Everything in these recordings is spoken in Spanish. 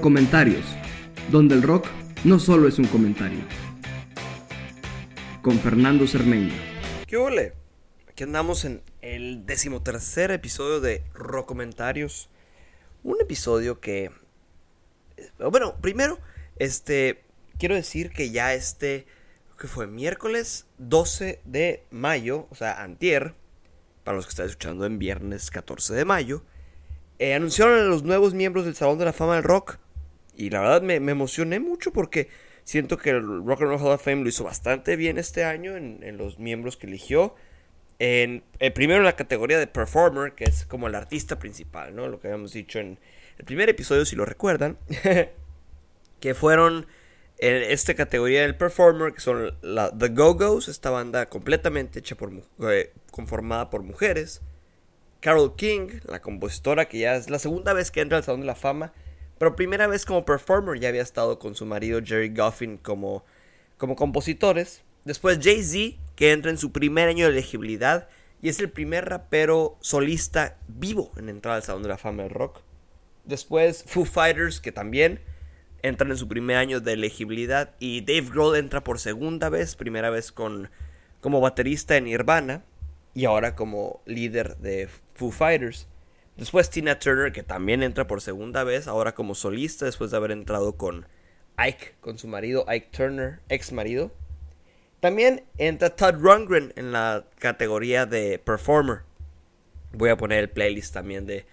Comentarios, donde el rock no solo es un comentario. Con Fernando Cermeño. ¿Qué ole? Aquí andamos en el decimotercer episodio de Comentarios. Un episodio que... Eh, bueno, primero, este... Quiero decir que ya este... Que fue miércoles 12 de mayo, o sea, antier, para los que están escuchando en viernes 14 de mayo, eh, anunciaron a los nuevos miembros del Salón de la Fama del Rock. Y la verdad me, emocioné mucho porque siento que el Rock and Roll Hall of Fame lo hizo bastante bien este año en, los miembros que eligió. En, eh, primero en la categoría de Performer, que es como el artista principal, ¿no? Lo que habíamos dicho en el primer episodio, si lo recuerdan. que fueron en esta categoría del Performer, que son la, The Go-Go's, esta banda completamente hecha eh, conformada por mujeres. Carol King, la compositora que ya es la segunda vez que entra al Salón de la Fama, pero primera vez como performer, ya había estado con su marido Jerry Goffin como, como compositores. Después Jay-Z, que entra en su primer año de elegibilidad y es el primer rapero solista vivo en entrar al Salón de la Fama del Rock. Después Foo Fighters, que también entran en su primer año de elegibilidad. Y Dave Grohl entra por segunda vez, primera vez con, como baterista en Nirvana y ahora como líder de Foo Fighters. Después Tina Turner, que también entra por segunda vez, ahora como solista, después de haber entrado con Ike, con su marido Ike Turner, ex marido. También entra Todd Rundgren en la categoría de Performer. Voy a poner el playlist también de,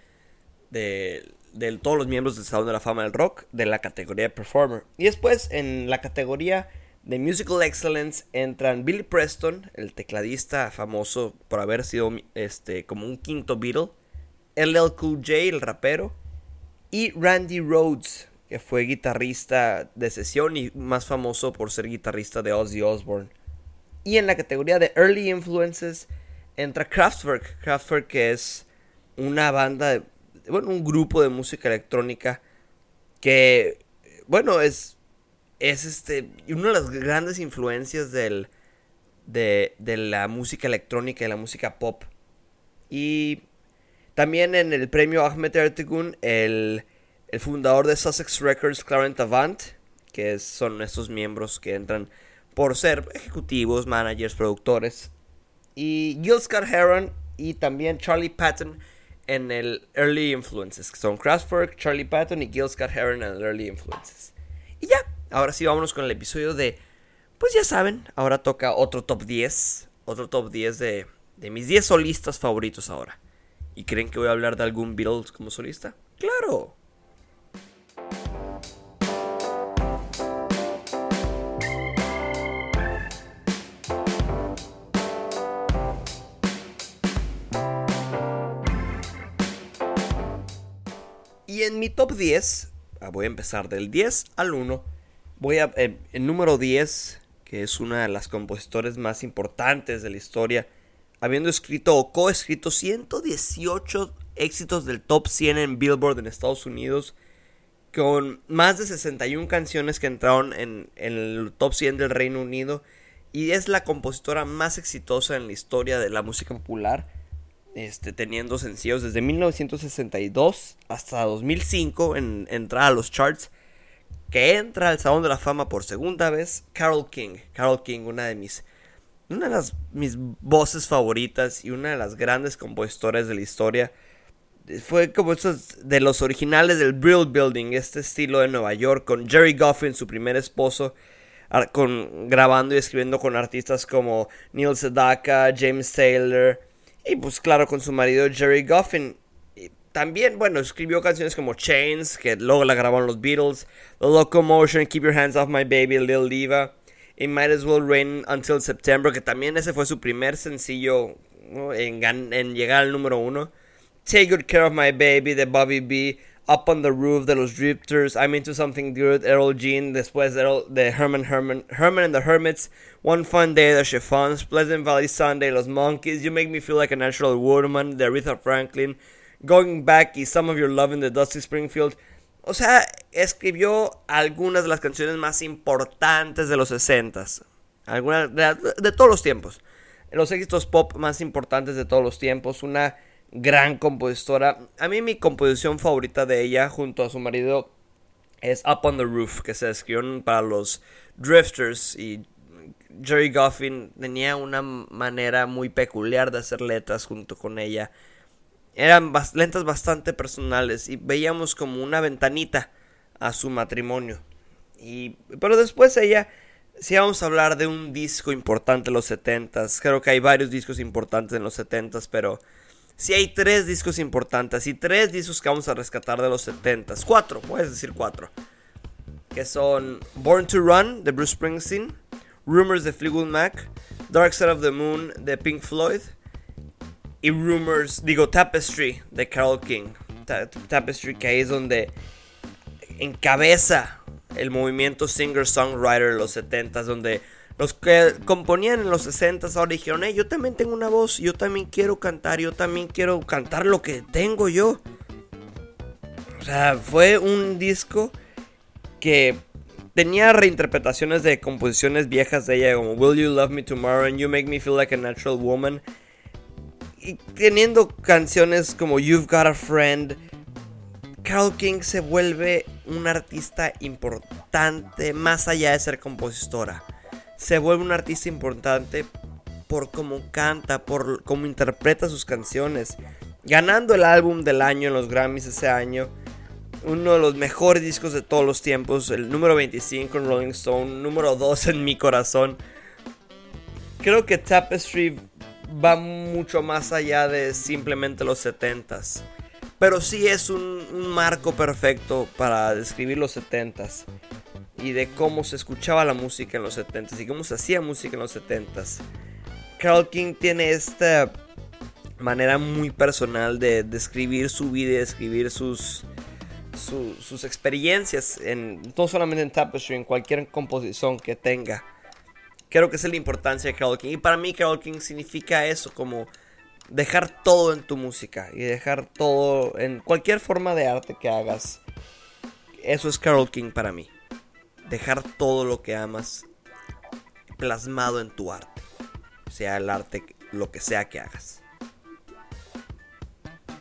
de, todos los miembros del Salón de la Fama del Rock de la categoría de Performer. Y después en la categoría de Musical Excellence entran Billy Preston, el tecladista famoso por haber sido este, como un quinto Beatle, LL Cool J, el rapero, y Randy Rhodes, que fue guitarrista de sesión y más famoso por ser guitarrista de Ozzy Osbourne. Y en la categoría de Early Influences entra Kraftwerk, Kraftwerk que es una banda, bueno, un grupo de música electrónica que, bueno, es es este una de las grandes influencias del, de, la música electrónica y la música pop. Y también en el premio Ahmed Ertegun, el, el fundador de Sussex Records, Clarence Avant, que son estos miembros que entran por ser ejecutivos, managers, productores. Y Gil Scott Heron y también Charlie Patton en el Early Influences, que son Kraftwerk, Charlie Patton y Gil Scott Heron en el Early Influences. Y ya, Ahora sí, vámonos con el episodio de. Pues ya saben, ahora toca otro top 10. Otro top 10 de, de mis 10 solistas favoritos ahora. ¿Y creen que voy a hablar de algún Beatles como solista? ¡Claro! Y en mi top 10, ah, voy a empezar del 10 al 1 Voy a. el número 10, que es una de las compositores más importantes de la historia, habiendo escrito o coescrito 118 éxitos del top 100 en Billboard en Estados Unidos, con más de 61 canciones que entraron en, el top 100 del Reino Unido, y es la compositora más exitosa en la historia de la música popular. Este, teniendo sencillos desde 1962 hasta 2005 en entrar a los charts que entra al Salón de la Fama por segunda vez, Carol King. Carol King, una de mis, una de las, mis voces favoritas y una de las grandes compositoras de la historia. Fue como estos de los originales del Brill Building, este estilo de Nueva York, con Jerry Goffin, su primer esposo, con, grabando y escribiendo con artistas como Neil Sedaka, James Taylor, y pues claro, con su marido Jerry Goffin. También, bueno, escribió canciones como Chains, que luego la grabaron los Beatles, The Locomotion, Keep Your Hands Off My Baby, Lil Diva, It Might As Well Rain Until September, que también ese fue su primer sencillo en, en, llegar al número uno. Take Good Care of My Baby, de Bobby B, Up on the Roof, de los Drifters, I'm Into Something Good, Errol Jean, después de, de Herman Herman, Herman and the Hermits, One Fun Day, The Chiffons, Pleasant Valley Sunday, Los Monkeys, You Make Me Feel Like a Natural Woman, de Aretha Franklin, Going Back y Some of Your Love in the Dusty Springfield. O sea, escribió algunas de las canciones más importantes de los 60 algunas de, todos los tiempos. Los éxitos pop más importantes de todos los tiempos. Una gran compositora. A mí mi composición favorita de ella, junto a su marido es Up on the Roof, que se escribió para los Drifters y Jerry Goffin tenía una manera muy peculiar de hacer letras junto con ella. Eran letras bastante personales y veíamos como una ventanita a su matrimonio. Y, pero después ella, si vamos a hablar de un disco importante en los 70s, creo que hay varios discos importantes en los 70s, pero si hay tres discos importantes y tres discos que vamos a rescatar de los 70s, cuatro, puedes decir cuatro, que son Born to Run de Bruce Springsteen, Rumors de Fleetwood Mac, Dark Side of the Moon de Pink Floyd y Rumors, digo Tapestry de Carol King. Tapestry que ahí es donde encabeza el movimiento singer-songwriter de los 70s, donde los que componían en los 60s ahora dijeron, hey, yo también tengo una voz, yo también quiero cantar, yo también quiero cantar lo que tengo yo. O sea, fue un disco que tenía reinterpretaciones de composiciones viejas de ella, como Will You Love Me Tomorrow and You Make Me Feel Like a Natural Woman. Y teniendo canciones como You've Got a Friend, Carol King se vuelve una artista importante más allá de ser compositora. Se vuelve una artista importante por cómo canta, por cómo interpreta sus canciones. Ganando el álbum del año en los Grammys ese año uno de los mejores discos de todos los tiempos, el número 25 en Rolling Stone, número 2 en mi corazón. Creo que Tapestry va mucho más allá de simplemente los 70s. Pero sí es un, marco perfecto para describir los 70s. Y de cómo se escuchaba la música en los 70s y cómo se hacía música en los 70s. Carl King tiene esta manera muy personal de describir su vida y describir sus, sus experiencias, en, no solamente en Tapestry, en cualquier composición que tenga. Creo que es la importancia de Carol King. Y para mí Carol King significa eso, como dejar todo en tu música y dejar todo en cualquier forma de arte que hagas. Eso es Carol King para mí. Dejar todo lo que amas plasmado en tu arte. Sea el arte, lo que sea que hagas.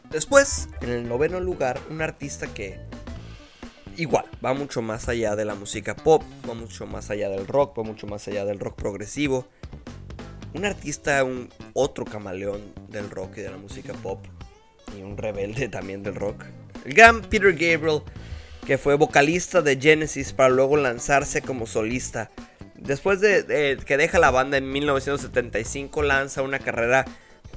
Después, en el noveno lugar, un artista que igual va mucho más allá de la música pop, va mucho más allá del rock, va mucho más allá del rock progresivo. Un artista, un otro camaleón del rock y de la música pop, y un rebelde también del rock. El gran Peter Gabriel, que fue vocalista de Genesis para luego lanzarse como solista. Después de, que deja la banda en 1975, lanza una carrera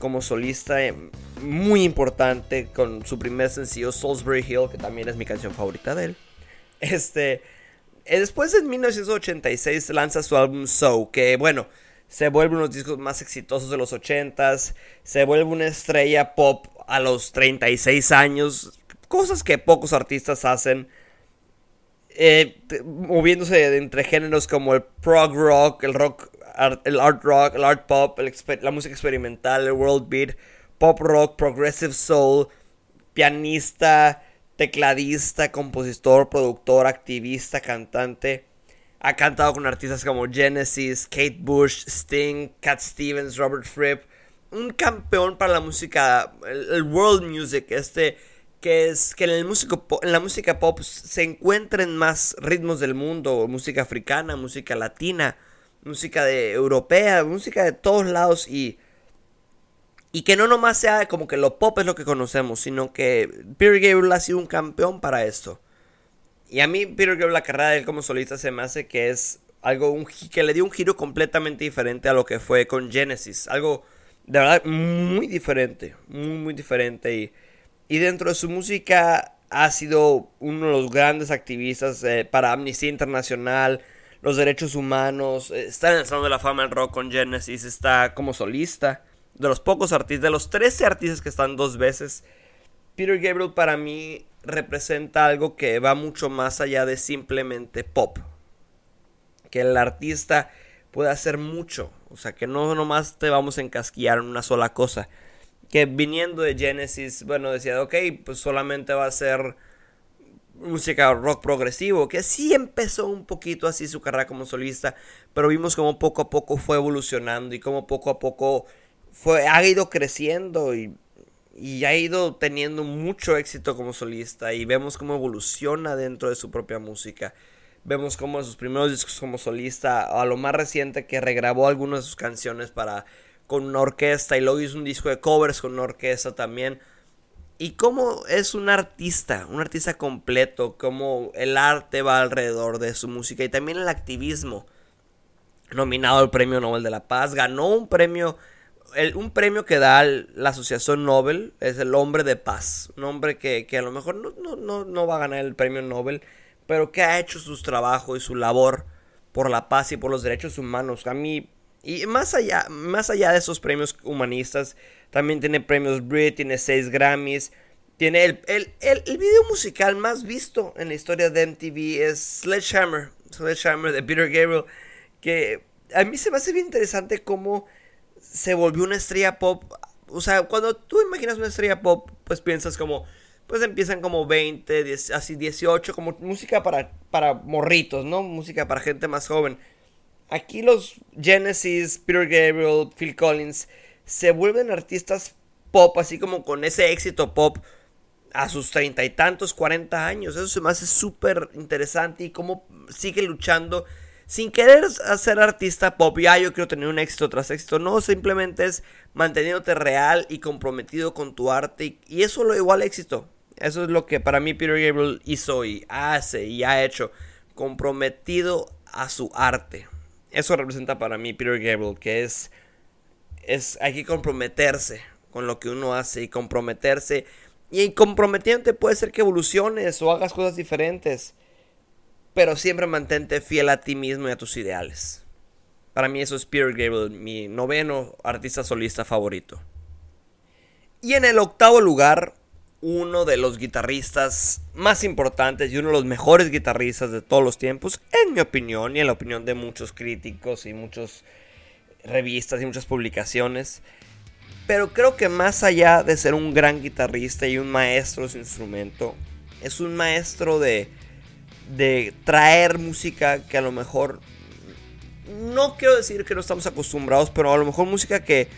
como solista eh, muy importante con su primer sencillo Salisbury Hill, que también es mi canción favorita de él. Este, eh, después en 1986 lanza su álbum So, que bueno, se vuelve uno de los discos más exitosos de los 80s, se vuelve una estrella pop a los 36 años, cosas que pocos artistas hacen. Eh, moviéndose entre géneros como el prog rock, el rock el art rock, el art pop, la música experimental, el world beat, pop rock, progressive soul, pianista, tecladista, compositor, productor, activista, cantante. Ha cantado con artistas como Genesis, Kate Bush, Sting, Cat Stevens, Robert Fripp. Un campeón para la música, el, world music, este que es que en, el músico, en la música pop se encuentren más ritmos del mundo, música africana, música latina, música de europea, música de todos lados y y que no nomás sea como que lo pop es lo que conocemos, sino que Peter Gabriel ha sido un campeón para esto. Y a mí Peter Gabriel la carrera de él como solista se me hace que es algo un, que le dio un giro completamente diferente a lo que fue con Genesis, algo de verdad muy diferente, muy muy diferente y, y dentro de su música ha sido uno de los grandes activistas eh, para Amnistía Internacional, los derechos humanos, eh, está en el Salón de la Fama del Rock con Genesis, está como solista. De los pocos artistas, de los 13 artistas que están dos veces, Peter Gabriel para mí representa algo que va mucho más allá de simplemente pop. Que el artista puede hacer mucho, o sea, que no nomás te vamos a encasquillar en una sola cosa. Que viniendo de Genesis, bueno, decía, ok, pues solamente va a ser música rock progresivo, que sí empezó un poquito así su carrera como solista, pero vimos como poco a poco fue evolucionando y como poco a poco fue, ha ido creciendo y, y ha ido teniendo mucho éxito como solista y vemos cómo evoluciona dentro de su propia música. Vemos cómo en sus primeros discos como solista, a lo más reciente que regrabó algunas de sus canciones para con una orquesta y luego hizo un disco de covers con una orquesta también. Y cómo es un artista, un artista completo, cómo el arte va alrededor de su música y también el activismo. Nominado al Premio Nobel de la Paz, ganó un premio un premio que da la Asociación Nobel es el hombre de paz. Un hombre que, a lo mejor no, no, no, va a ganar el premio Nobel, pero que ha hecho su trabajo y su labor por la paz y por los derechos humanos. A mí, y más allá, más allá de esos premios humanistas, también tiene premios Brit, tiene seis Grammys. Tiene el, el, el, el video musical más visto en la historia de MTV es Sledgehammer, Sledgehammer de Peter Gabriel, que a mí se me hace bien interesante cómo se volvió una estrella pop. O sea, cuando tú imaginas una estrella pop, pues piensas como, pues empiezan como 20, así 18, como música para, para morritos, ¿no? Música para gente más joven. Aquí los Genesis, Peter Gabriel, Phil Collins, se vuelven artistas pop, así como con ese éxito pop a sus treinta y tantos, cuarenta años. Eso se me hace súper interesante y cómo sigue luchando sin querer ser artista pop, ya yo quiero tener un éxito tras éxito, no, simplemente es manteniéndote real y comprometido con tu arte y, eso lo igual éxito. Eso es lo que para mí Peter Gabriel hizo y hace y ha hecho, comprometido a su arte. Eso representa para mí Peter Gabriel, que es, es hay que comprometerse con lo que uno hace y comprometerse. Y comprometiéndote puede ser que evoluciones o hagas cosas diferentes pero siempre mantente fiel a ti mismo y a tus ideales. Para mí eso es Peter Gabriel, mi noveno artista solista favorito. Y en el octavo lugar, uno de los guitarristas más importantes y uno de los mejores guitarristas de todos los tiempos, en mi opinión y en la opinión de muchos críticos y muchas revistas y muchas publicaciones. Pero creo que más allá de ser un gran guitarrista y un maestro de su instrumento, es un maestro de de traer música que a lo mejor no quiero decir que no estamos acostumbrados, pero a lo mejor música que,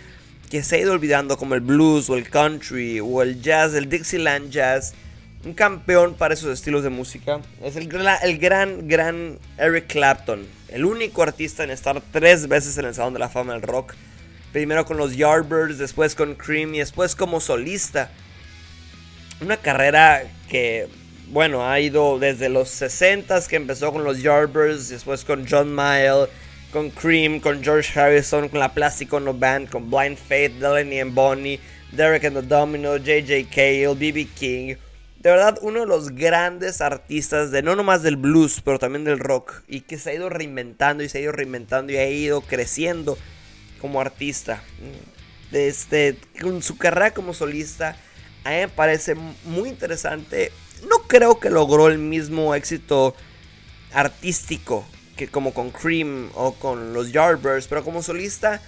que se ha ido olvidando como el blues o el country o el jazz, el Dixieland jazz. Un campeón para esos estilos de música. Es el, el gran, gran Eric Clapton. El único artista en estar tres veces en el Salón de la Fama del Rock. Primero con los Yardbirds, después con Cream y después como solista. Una carrera que bueno, ha ido desde los 60 que empezó con los Yardbirds, después con John Mayall, con Cream, con George Harrison, con la Plástico No Band, con Blind Faith, Delaney and Bonnie, Derek and the Domino, JJ Cale, BB King. De verdad, uno de los grandes artistas de no nomás del blues, pero también del rock. Y que se ha ido reinventando y se ha ido reinventando y ha ido creciendo como artista. Desde con su carrera como solista, a me parece muy interesante no creo que logró el mismo éxito artístico que como con Cream o con los Yardbirds, pero como solista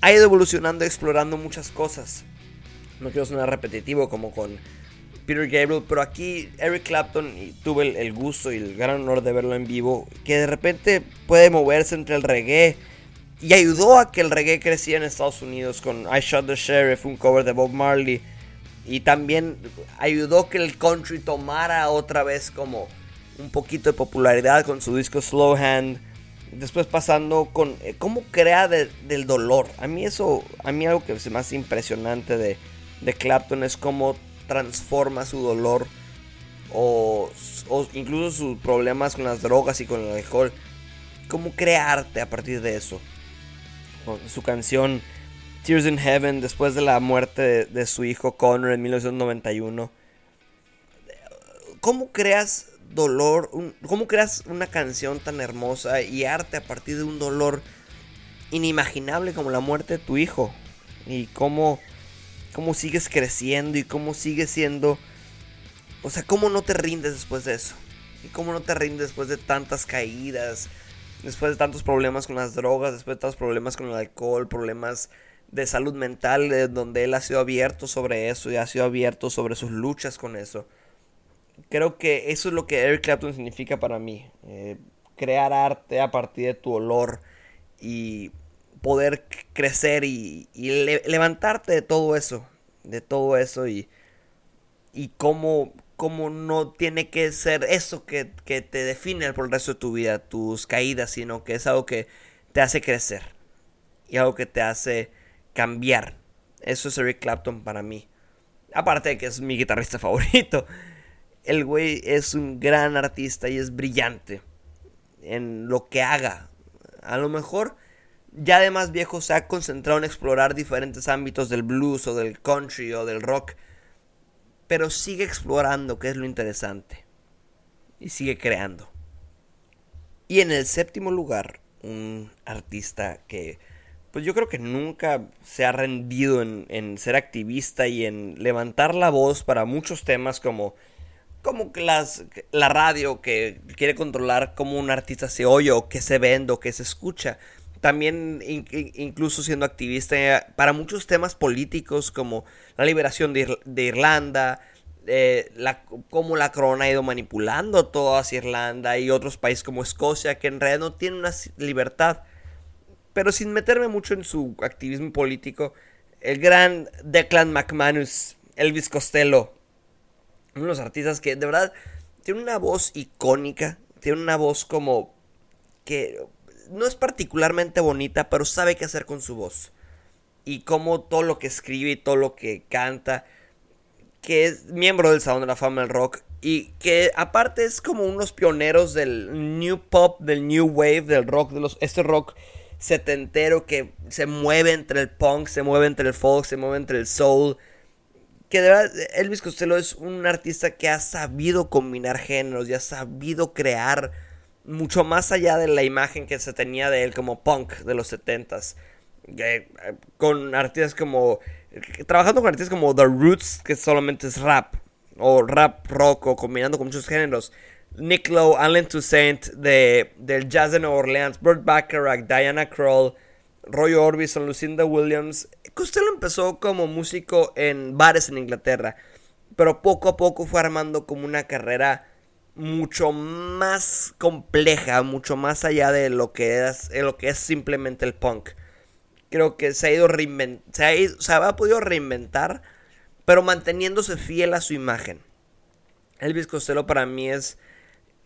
ha ido evolucionando, explorando muchas cosas. No quiero sonar repetitivo como con Peter Gabriel, pero aquí Eric Clapton, y tuve el, gusto y el gran honor de verlo en vivo, que de repente puede moverse entre el reggae y ayudó a que el reggae creciera en Estados Unidos con I Shot the Sheriff, un cover de Bob Marley y también ayudó que el country tomara otra vez como un poquito de popularidad con su disco Slow Hand. Después pasando con eh, cómo crea del dolor. A mí eso, a mí algo que es más impresionante de, de Clapton es cómo transforma su dolor o, o, incluso sus problemas con las drogas y con el alcohol. Cómo crea arte a partir de eso. Su canción Tears in Heaven después de la muerte de, su hijo Connor en 1991. ¿Cómo creas dolor? ¿Cómo creas una canción tan hermosa y arte a partir de un dolor inimaginable como la muerte de tu hijo? Y cómo, cómo sigues creciendo y cómo sigues siendo... O sea, ¿cómo no te rindes después de eso? ¿Y cómo no te rindes después de tantas caídas? Después de tantos problemas con las drogas, después de tantos problemas con el alcohol, problemas de salud mental, donde él ha sido abierto sobre eso y ha sido abierto sobre sus luchas con eso. Creo que eso es lo que Eric Clapton significa para mí. Eh, crear arte a partir de tu olor y poder crecer y, levantarte de todo eso. de todo eso y, y cómo, cómo no tiene que ser eso que, que, te define por el resto de tu vida, tus caídas, sino que es algo que te hace crecer y algo que te hace cambiar. Eso es Eric Clapton para mí. Aparte de que es mi guitarrista favorito. El güey es un gran artista y es brillante en lo que haga. A lo mejor ya de más viejo se ha concentrado en explorar diferentes ámbitos del blues o del country o del rock. Pero sigue explorando, que es lo interesante. Y sigue creando. Y en el séptimo lugar, un artista que pues yo creo que nunca se ha rendido en, ser activista y en levantar la voz para muchos temas como, como las, la radio que quiere controlar cómo un artista se oye o que se vende o que se escucha. También incluso siendo activista para muchos temas políticos como la liberación de, Irlanda, eh, la, cómo la corona ha ido manipulando toda Irlanda y otros países como Escocia que en realidad no tienen una libertad pero sin meterme mucho en su activismo político, el gran Declan McManus, Elvis Costello, uno de los artistas que de verdad tiene una voz icónica, tiene una voz como que no es particularmente bonita, pero sabe qué hacer con su voz. Y como todo lo que escribe y todo lo que canta, que es miembro del Salón de la Fama del Rock y que aparte es como unos pioneros del new pop, del new wave, del rock, de los este rock setentero que se mueve entre el punk, se mueve entre el folk, se mueve entre el soul. Que de verdad, Elvis Costello es un artista que ha sabido combinar géneros y ha sabido crear mucho más allá de la imagen que se tenía de él como punk de los setentas. Eh, con artistas como. Trabajando con artistas como The Roots, que solamente es rap. O rap rock, o combinando con muchos géneros. Nick Lowe, Allen Toussaint de, del Jazz de Nueva Orleans, Burt Bacharach, Diana Kroll, Roy Orbison, Lucinda Williams. Costello empezó como músico en bares en Inglaterra, pero poco a poco fue armando como una carrera mucho más compleja, mucho más allá de lo que es, lo que es simplemente el punk. Creo que se ha ido se ha, se ha podido reinventar, pero manteniéndose fiel a su imagen. Elvis Costello para mí es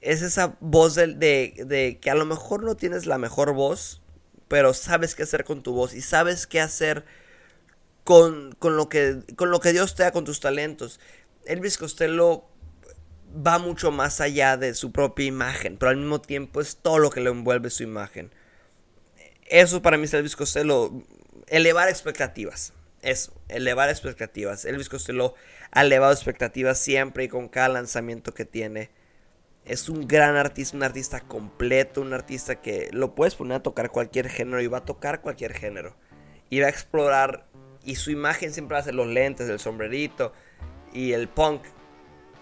es esa voz de, de, que a lo mejor no tienes la mejor voz, pero sabes qué hacer con tu voz y sabes qué hacer con, con, lo, que, con lo que Dios te da con tus talentos. Elvis Costello va mucho más allá de su propia imagen, pero al mismo tiempo es todo lo que le envuelve su imagen. Eso para mí es Elvis Costello, elevar expectativas. Eso, elevar expectativas. Elvis Costello ha elevado expectativas siempre y con cada lanzamiento que tiene es un gran artista, un artista completo, un artista que lo puedes poner a tocar cualquier género y va a tocar cualquier género. Y va a explorar, y su imagen siempre ser los lentes, el sombrerito y el punk.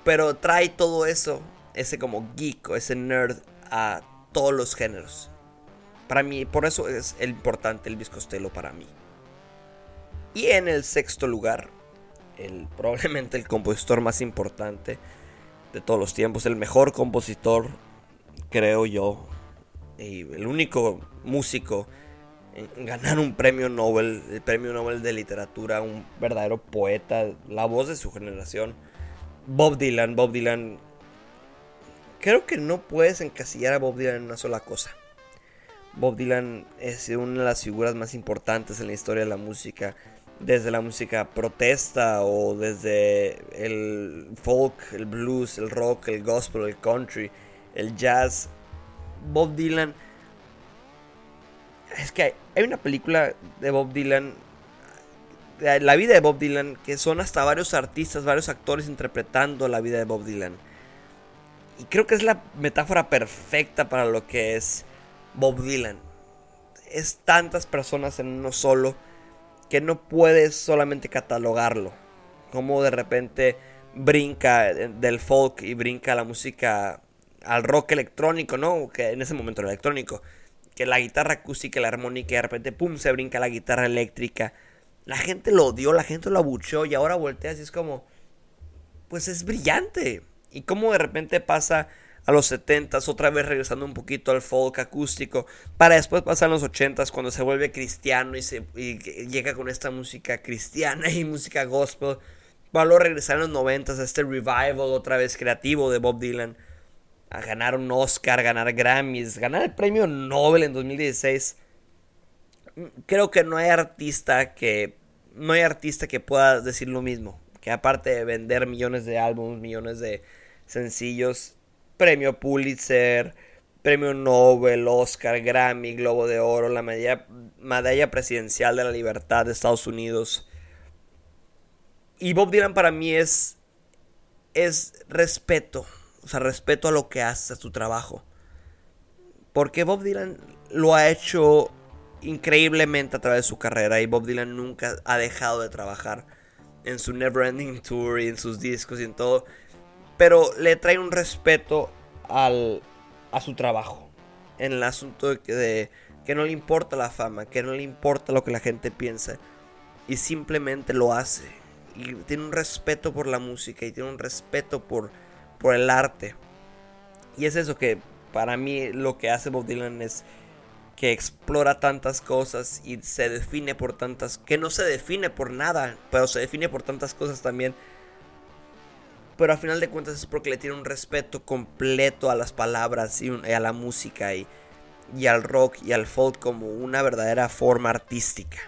Pero trae todo eso, ese como geek o ese nerd a todos los géneros. Para mí, por eso es el importante el Costello para mí. Y en el sexto lugar, el, probablemente el compositor más importante, de todos los tiempos, el mejor compositor, creo yo, y el único músico en ganar un premio Nobel, el premio Nobel de literatura, un verdadero poeta, la voz de su generación, Bob Dylan. Bob Dylan, creo que no puedes encasillar a Bob Dylan en una sola cosa. Bob Dylan es una de las figuras más importantes en la historia de la música desde la música protesta o desde el folk, el blues, el rock, el gospel, el country, el jazz. Bob Dylan. Es que hay, una película de Bob Dylan, la vida de Bob Dylan, que son hasta varios artistas, varios actores interpretando la vida de Bob Dylan. Y creo que es la metáfora perfecta para lo que es Bob Dylan. Es tantas personas en uno solo que no puedes solamente catalogarlo. Como de repente brinca del folk y brinca la música al rock electrónico, ¿no? Que en ese momento era electrónico. Que la guitarra acústica, la armónica y de repente, ¡pum!, se brinca la guitarra eléctrica. La gente lo odió, la gente lo abuchó y ahora volteas y es como, pues es brillante. Y como de repente pasa a los 70s, otra vez regresando un poquito al folk acústico, para después pasar a los 80s cuando se vuelve cristiano y, llega con esta música cristiana y música gospel, para luego regresar en los 90s a este revival otra vez creativo de Bob Dylan, a ganar un Oscar, ganar Grammys, ganar el premio Nobel en 2016. Creo que no hay artista que no hay artista que pueda decir lo mismo, que aparte de vender millones de álbumes, millones de sencillos, premio Pulitzer, premio Nobel, Oscar, Grammy, Globo de Oro, la medalla, presidencial de la libertad de Estados Unidos. Y Bob Dylan para mí es, es respeto, o sea, respeto a lo que hace, a su trabajo. Porque Bob Dylan lo ha hecho increíblemente a través de su carrera y Bob Dylan nunca ha dejado de trabajar en su Never Ending Tour y en sus discos y en todo pero le trae un respeto al, a su trabajo. En el asunto de que, no le importa la fama, que no le importa lo que la gente piensa. Y simplemente lo hace. Y tiene un respeto por la música y tiene un respeto por, por el arte. Y es eso que para mí lo que hace Bob Dylan es que explora tantas cosas y se define por tantas... que no se define por nada, pero se define por tantas cosas también pero a final de cuentas es porque le tiene un respeto completo a las palabras y, a la música y, y, al rock y al folk como una verdadera forma artística.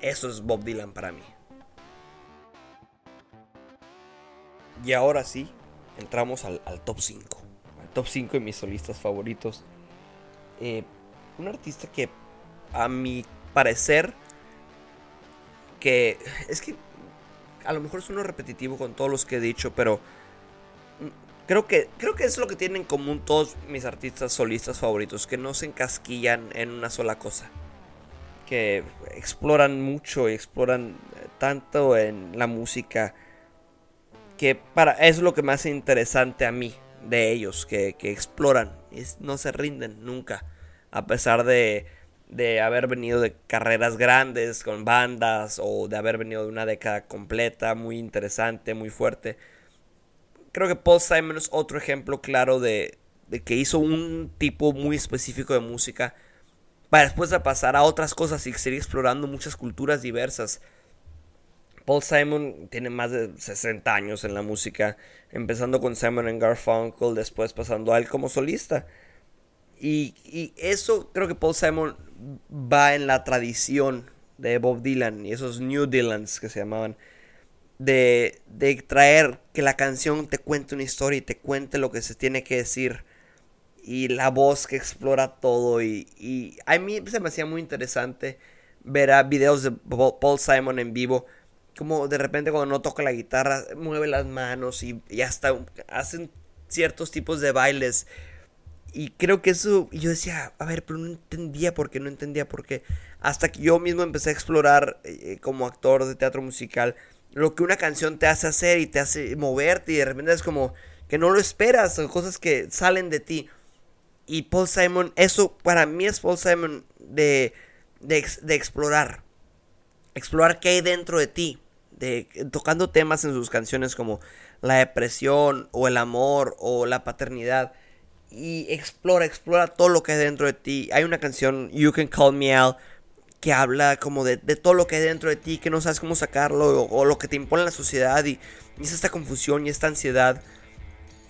Eso es Bob Dylan para mí. Y ahora sí, entramos al, top 5. Al top 5 de mis solistas favoritos. Eh, un artista que a mi parecer que es que a lo mejor es uno repetitivo con todos los que he dicho, pero creo que, creo que es lo que tienen en común todos mis artistas solistas favoritos, que no se encasquillan en una sola cosa. Que exploran mucho y exploran eh, tanto en la música que para es lo que más hace interesante a mí de ellos, que, que exploran y no se rinden nunca, a pesar de de haber venido de carreras grandes con bandas o de haber venido de una década completa, muy interesante, muy fuerte. Creo que Paul Simon es otro ejemplo claro de, de que hizo un tipo muy específico de música para después de pasar a otras cosas y seguir explorando muchas culturas diversas. Paul Simon tiene más de 60 años en la música, empezando con Simon Garfunkel, después pasando a él como solista. Y, y, eso creo que Paul Simon va en la tradición de Bob Dylan y esos New Dylans que se llamaban. De, de traer que la canción te cuente una historia y te cuente lo que se tiene que decir. Y la voz que explora todo. Y, y a mí se me hacía muy interesante ver videos de Paul Simon en vivo. Como de repente cuando no toca la guitarra mueve las manos y, y hasta hacen ciertos tipos de bailes y creo que eso, yo decía, a ver, pero no entendía por qué, no entendía por qué. Hasta que yo mismo empecé a explorar eh, como actor de teatro musical lo que una canción te hace hacer y te hace moverte y de repente es como que no lo esperas, son cosas que salen de ti. Y Paul Simon, eso para mí es Paul Simon de, de, de explorar. Explorar qué hay dentro de ti. De, tocando temas en sus canciones como la depresión o el amor o la paternidad y explora, explora todo lo que hay dentro de ti. Hay una canción, You Can Call Me Out, que habla como de, todo lo que hay dentro de ti, que no sabes cómo sacarlo, o, lo que te impone la sociedad, y, es esta confusión y esta ansiedad.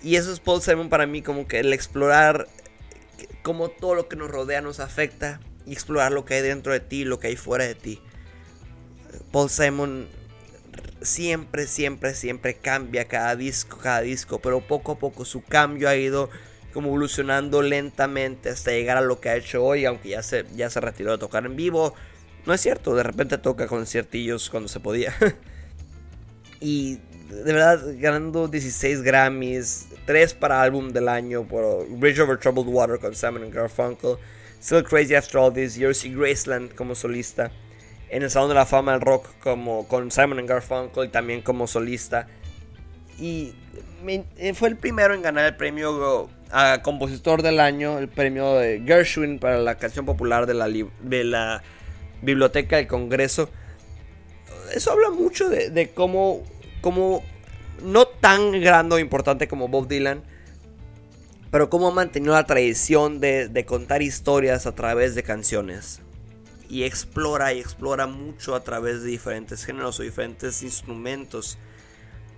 Y eso es Paul Simon para mí, como que el explorar cómo todo lo que nos rodea nos afecta, y explorar lo que hay dentro de ti, lo que hay fuera de ti. Paul Simon siempre, siempre, siempre cambia cada disco, cada disco, pero poco a poco su cambio ha ido como evolucionando lentamente hasta llegar a lo que ha hecho hoy, aunque ya se, ya se retiró de tocar en vivo. No es cierto, de repente toca conciertillos cuando se podía. y de verdad, ganando 16 Grammys, 3 para álbum del año por Bridge Over Troubled Water con Simon Garfunkel, Still Crazy After All This Years y Graceland como solista. En el Salón de la Fama del Rock como, con Simon Garfunkel y también como solista. Y fue el primero en ganar el premio a compositor del año, el premio de Gershwin para la canción popular de la, de la Biblioteca del Congreso. Eso habla mucho de, cómo, cómo, no tan grande o importante como Bob Dylan, pero cómo ha mantenido la tradición de, de contar historias a través de canciones. Y explora y explora mucho a través de diferentes géneros o diferentes instrumentos.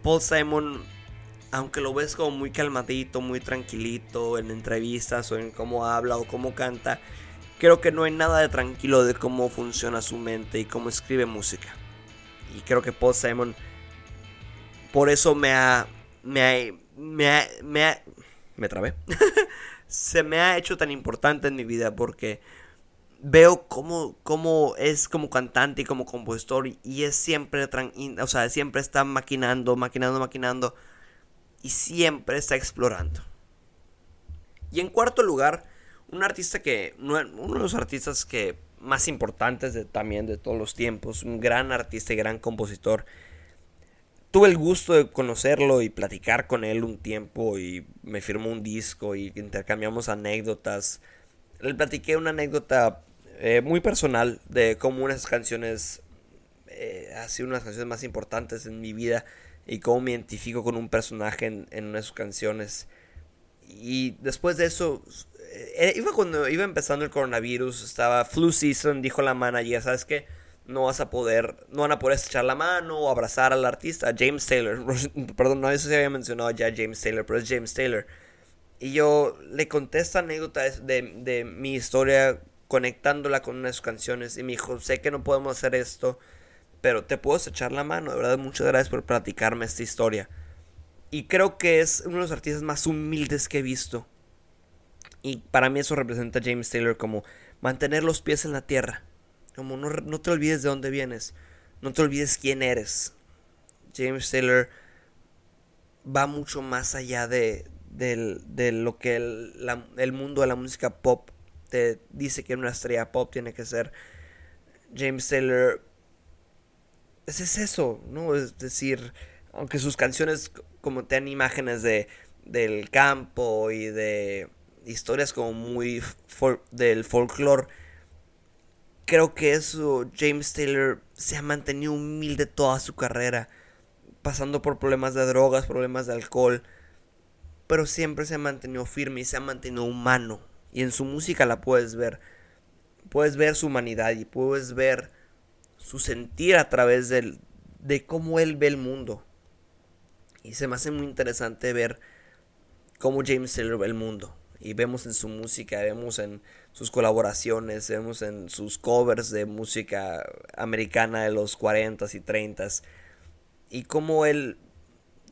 Paul Simon, aunque lo ves como muy calmadito, muy tranquilito en entrevistas o en cómo habla o cómo canta, creo que no hay nada de tranquilo de cómo funciona su mente y cómo escribe música. Y creo que Paul Simon por eso me ha me ha, me ha, me ha, me trabé. Se me ha hecho tan importante en mi vida porque veo cómo, cómo es como cantante y como compositor y es siempre, o sea, siempre está maquinando, maquinando, maquinando y siempre está explorando. Y en cuarto lugar, un artista que, uno de los artistas que más importantes también de todos los tiempos, un gran artista y gran compositor, tuve el gusto de conocerlo y platicar con él un tiempo y me firmó un disco y intercambiamos anécdotas. Le platiqué una anécdota eh, muy personal de cómo unas canciones eh, ha sido unas canciones más importantes en mi vida y cómo me identifico con un personaje en, en una de sus canciones. Y después de eso, eh, iba cuando iba empezando el coronavirus, estaba flu season, dijo la manager, ¿sabes qué? no vas a poder, no van a poder echar la mano o abrazar al artista, James Taylor. Perdón, no, eso se había mencionado ya James Taylor, pero es James Taylor. Y yo le conté esta anécdota de, de mi historia conectándola con unas canciones y me dijo, sé que no podemos hacer esto, pero te puedo echar la mano, de verdad, muchas gracias por platicarme esta historia. Y creo que es uno de los artistas más humildes que he visto. Y para mí eso representa a James Taylor como mantener los pies en la tierra como no, te olvides de dónde vienes. No te olvides quién eres. James Taylor va mucho más allá de, lo que el, mundo de la música pop te dice que una estrella pop tiene que ser. James Taylor es, es eso, ¿no? Es decir, aunque sus canciones como te dan imágenes de, del campo y de historias como muy del folclore creo que eso, James Taylor se ha mantenido humilde toda su carrera, pasando por problemas de drogas, problemas de alcohol, pero siempre se ha mantenido firme y se ha mantenido humano. Y en su música la puedes ver. Puedes ver su humanidad y puedes ver su sentir a través de cómo él ve el mundo. Y se me hace muy interesante ver cómo James Taylor ve el mundo. Y vemos en su música, vemos en sus colaboraciones, vemos en sus covers de música americana de los 40s y 30s. Y cómo él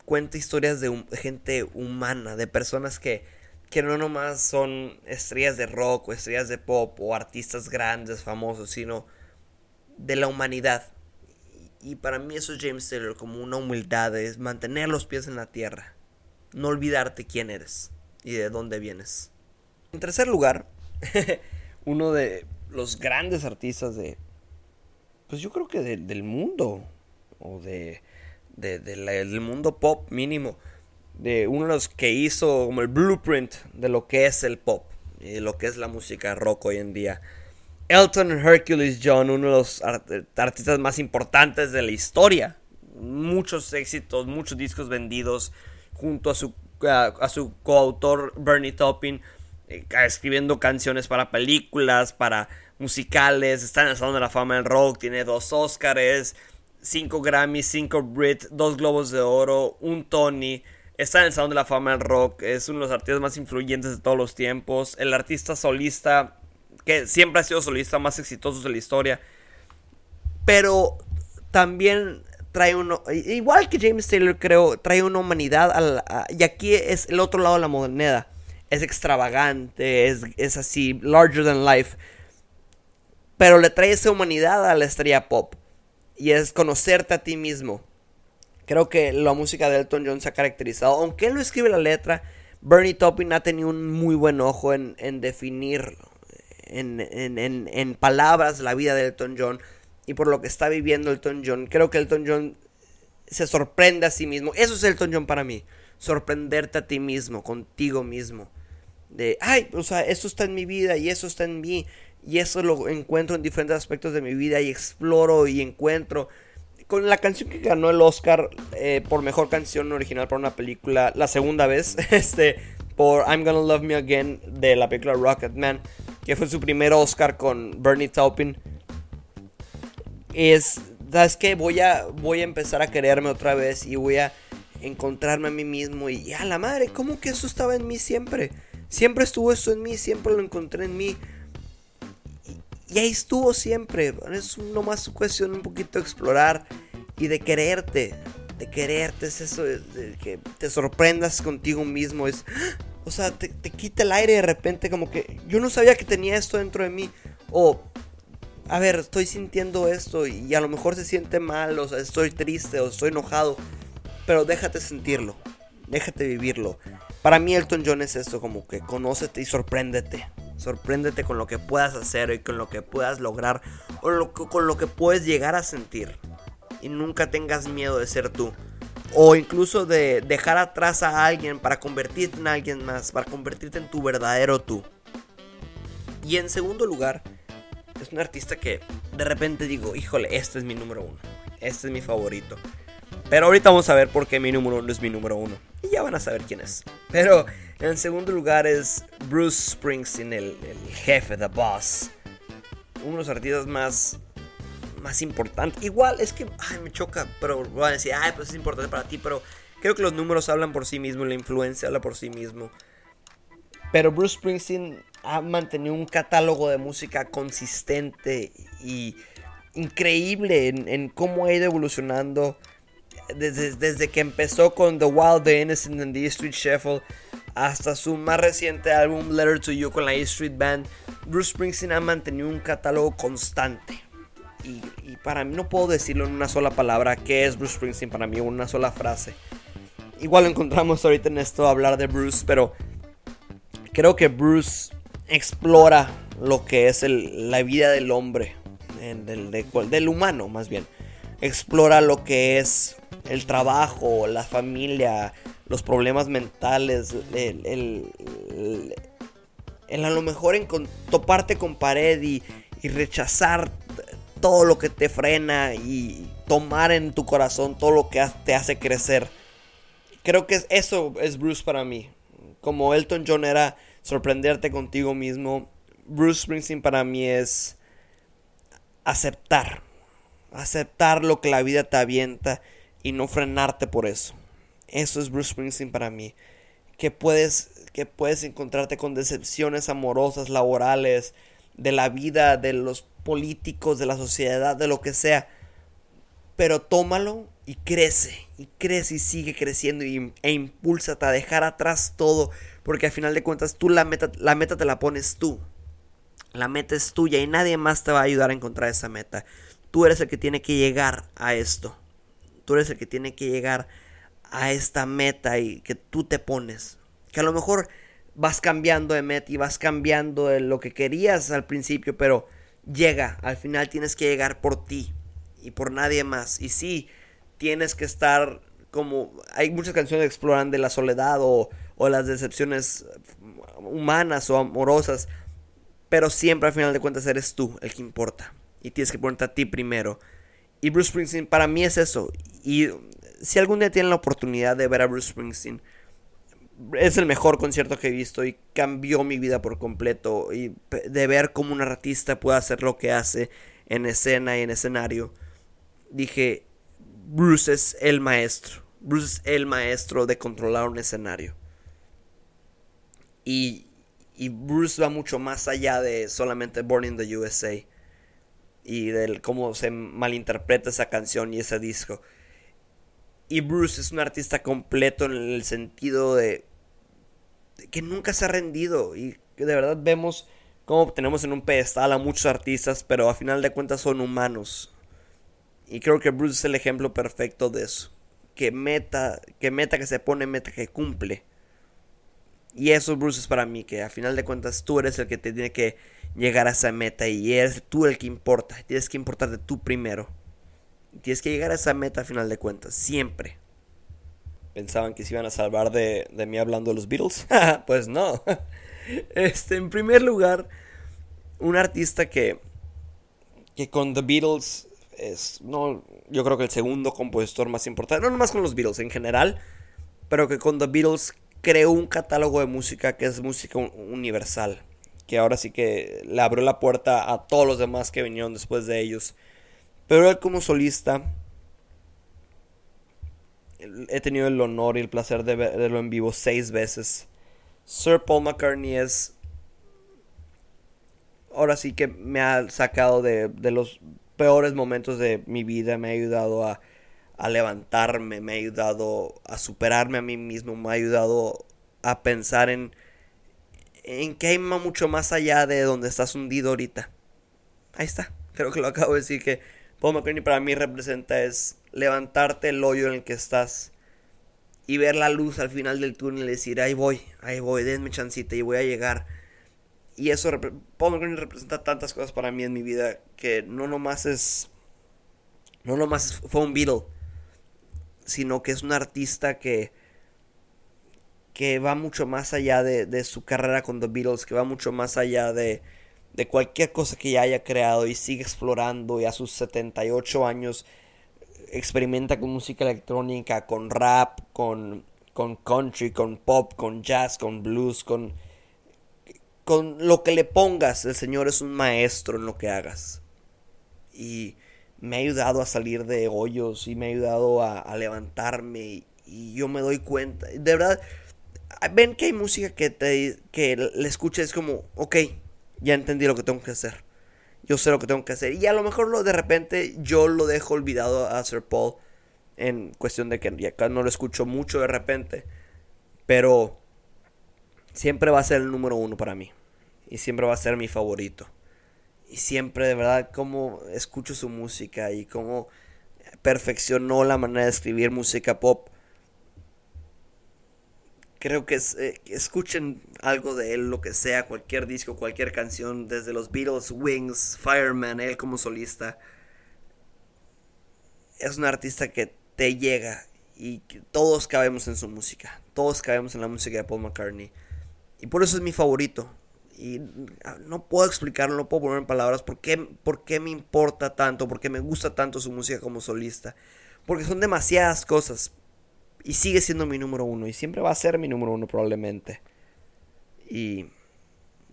cuenta historias de gente humana, de personas que, que no nomás son estrellas de rock o estrellas de pop o artistas grandes, famosos, sino de la humanidad. Y para mí eso es James Taylor como una humildad, es mantener los pies en la tierra, no olvidarte quién eres y de dónde vienes. En tercer lugar, uno de los grandes artistas de, pues yo creo que del mundo, o de, del mundo pop mínimo, de uno de los que hizo como el blueprint de lo que es el pop y de lo que es la música rock hoy en día. Elton Hercules John, uno de los artistas más importantes de la historia. Muchos éxitos, muchos discos vendidos, junto a su, su coautor Bernie Taupin eh, escribiendo canciones para películas, para musicales, está en el Salón de la Fama del Rock, tiene dos Oscars, cinco Grammys, cinco Brit, dos Globos de Oro, un Tony, está en el Salón de la Fama del Rock, es uno de los artistas más influyentes de todos los tiempos, el artista solista que siempre ha sido solista más exitoso de la historia, pero también trae uno, igual que James Taylor creo, trae una humanidad, y aquí es el otro lado de la moneda es extravagante, es, así, larger than life. Pero le trae esa humanidad a la estrella pop. Y es conocerte a ti mismo. Creo que la música de Elton John se ha caracterizado. Aunque él no escribe la letra, Bernie Taupin ha tenido un muy buen ojo en, en definir en, en, en, palabras la vida de Elton John. Y por lo que está viviendo Elton John. Creo que Elton John se sorprende a sí mismo. Eso es Elton John para mí. Sorprenderte a ti mismo, contigo mismo de, ay, o sea, esto está en mi vida y eso está en mí y eso lo encuentro en diferentes aspectos de mi vida y exploro y encuentro. Con la canción que ganó el Oscar eh, por mejor canción original para una película, la segunda vez, este, por I'm Gonna Love Me Again de la película Rocketman, que fue su primer Oscar con Bernie Taupin. Es, ¿sabes qué? Voy a, voy a empezar a quererme otra vez y voy a encontrarme a mí mismo. Y a la madre, ¿cómo que eso estaba en mí siempre? Siempre estuvo eso en mí, siempre lo encontré en mí. Y, ahí estuvo siempre. Es nomás cuestión un poquito de explorar y de quererte. De quererte, es eso, de, que te sorprendas contigo mismo. Es, o sea, te, quita el aire de repente, como que yo no sabía que tenía esto dentro de mí. O, a ver, estoy sintiendo esto y a lo mejor se siente mal, o sea, estoy triste o estoy enojado. Pero déjate sentirlo, déjate vivirlo. Para mí Elton John es esto, como que conócete y sorpréndete. Sorpréndete con lo que puedas hacer y con lo que puedas lograr o con lo que puedes llegar a sentir. Y nunca tengas miedo de ser tú. O incluso de dejar atrás a alguien para convertirte en alguien más, para convertirte en tu verdadero tú. Y en segundo lugar, es un artista que de repente digo, híjole, este es mi número uno. Este es mi favorito. Pero ahorita vamos a ver por qué mi número uno es mi número uno. Y ya van a saber quién es. Pero en segundo lugar es Bruce Springsteen, el, jefe, the boss. Uno de los artistas más, más importantes. Igual, es que, ay, me choca, pero van a decir, ay, pues es importante para ti, pero creo que los números hablan por sí mismos, la influencia habla por sí mismo. Pero Bruce Springsteen ha mantenido un catálogo de música consistente y increíble en, cómo ha ido evolucionando desde, que empezó con The Wild, The Innocent and The E Street Shuffle hasta su más reciente álbum Letter to You con la E Street Band, Bruce Springsteen ha mantenido un catálogo constante. Y, para mí no puedo decirlo en una sola palabra qué es Bruce Springsteen para mí, una sola frase. Igual lo encontramos ahorita en esto hablar de Bruce, pero creo que Bruce explora lo que es la vida del hombre, del, humano más bien. Explora lo que es el trabajo, la familia, los problemas mentales, el, a lo mejor en toparte con pared y, rechazar todo lo que te frena y tomar en tu corazón todo lo que te hace crecer. Creo que eso es Bruce para mí. Como Elton John era sorprenderte contigo mismo, Bruce Springsteen para mí es aceptar. Aceptar lo que la vida te avienta y no frenarte por eso. Eso es Bruce Springsteen para mí. Que puedes, que puedes encontrarte con decepciones amorosas, laborales, de la vida, de los políticos, de la sociedad, de lo que sea. Pero tómalo y crece, y crece y sigue creciendo y, e impúlsate a dejar atrás todo. Porque al final de cuentas tú la meta, la meta te la pones tú. La meta es tuya y nadie más te va a ayudar a encontrar esa meta. Tú eres el que tiene que llegar a esto. Tú eres el que tiene que llegar a esta meta y que tú te pones. Que a lo mejor vas cambiando de meta y vas cambiando de lo que querías al principio, pero llega, al final tienes que llegar por ti y por nadie más. Y sí, tienes que estar como... Hay muchas canciones que exploran de la soledad o, o las decepciones humanas o amorosas, pero siempre al final de cuentas eres tú el que importa. Y tienes que ponerte a ti primero. Y Bruce Springsteen para mí es eso. Y si algún día tienen la oportunidad de ver a Bruce Springsteen, es el mejor concierto que he visto y cambió mi vida por completo. Y de ver cómo un artista puede hacer lo que hace en escena y en escenario, dije, Bruce es el maestro. Bruce es el maestro de controlar un escenario. Y, y Bruce va mucho más allá de solamente Born in the USA y del cómo se malinterpreta esa canción y ese disco. Y Bruce es un artista completo en el sentido de, que nunca se ha rendido y que de verdad vemos cómo tenemos en un pedestal a muchos artistas, pero a final de cuentas son humanos. Y creo que Bruce es el ejemplo perfecto de eso. Que meta, que meta que se pone, meta que cumple. Y eso Bruce es para mí, que a final de cuentas tú eres el que te tiene que llegar a esa meta y eres tú el que importa. Tienes que importarte tú primero. Tienes que llegar a esa meta a final de cuentas, siempre. ¿Pensaban que se iban a salvar de, de mí hablando de los Beatles? pues no. Este, en primer lugar, un artista que, que con The Beatles es, no, yo creo que el segundo compositor más importante, no nomás con los Beatles en general, pero que con The Beatles creó un catálogo de música que es música universal. Que ahora sí que le abrió la puerta a todos los demás que vinieron después de ellos. Pero él como solista, he tenido el honor y el placer de verlo en vivo seis veces. Sir Paul McCartney es... Ahora sí que me ha sacado de, de los peores momentos de mi vida, me ha ayudado a a levantarme, me ha ayudado a superarme a mí mismo, me ha ayudado a pensar en, en que hay mucho más allá de donde estás hundido ahorita. Ahí está, creo que lo acabo de decir que Paul McCartney para mí representa es levantarte el hoyo en el que estás y ver la luz al final del túnel y decir, ahí voy, ahí voy, denme chancita y voy a llegar. Y eso, Paul McCartney representa tantas cosas para mí en mi vida que no nomás es, no nomás fue un Beatle sino que es un artista que, que va mucho más allá de, su carrera con The Beatles, que va mucho más allá de, de cualquier cosa que ya haya creado y sigue explorando y a sus 78 años experimenta con música electrónica, con rap, con, con country, con pop, con jazz, con blues, con, con lo que le pongas. El Señor es un maestro en lo que hagas. Y me ha ayudado a salir de hoyos y me ha ayudado a, levantarme y, yo me doy cuenta. De verdad, ven que hay música que, te, que le escuches como, ok, ya entendí lo que tengo que hacer. Yo sé lo que tengo que hacer. Y a lo mejor lo, de repente yo lo dejo olvidado a Sir Paul en cuestión de que ya no lo escucho mucho de repente. Pero siempre va a ser el número uno para mí. Y siempre va a ser mi favorito y siempre de verdad cómo escucho su música y cómo perfeccionó la manera de escribir música pop. Creo que eh, escuchen algo de él, lo que sea, cualquier disco, cualquier canción, desde los Beatles, Wings, Fireman, él como solista. Es un artista que te llega y que todos cabemos en su música, todos cabemos en la música de Paul McCartney. Y por eso es mi favorito. Y no puedo explicarlo, no puedo poner en palabras por qué, por qué me importa tanto, por qué me gusta tanto su música como solista. Porque son demasiadas cosas. Y sigue siendo mi número uno. Y siempre va a ser mi número uno probablemente. Y,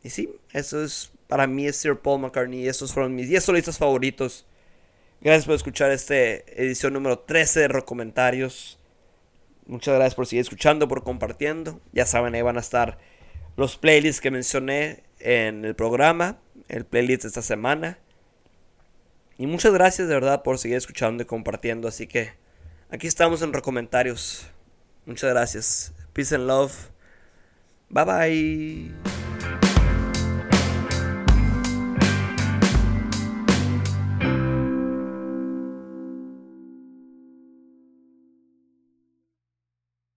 y sí, eso es para mí es Sir Paul McCartney. Esos fueron mis 10 solistas favoritos. Gracias por escuchar esta edición número 13 de Rock Comentarios. Muchas gracias por seguir escuchando, por compartiendo. Ya saben, ahí van a estar los playlists que mencioné en el programa, el playlist de esta semana. Y muchas gracias de verdad por seguir escuchando y compartiendo. Así que aquí estamos en comentarios. Muchas gracias. Peace and love. Bye bye.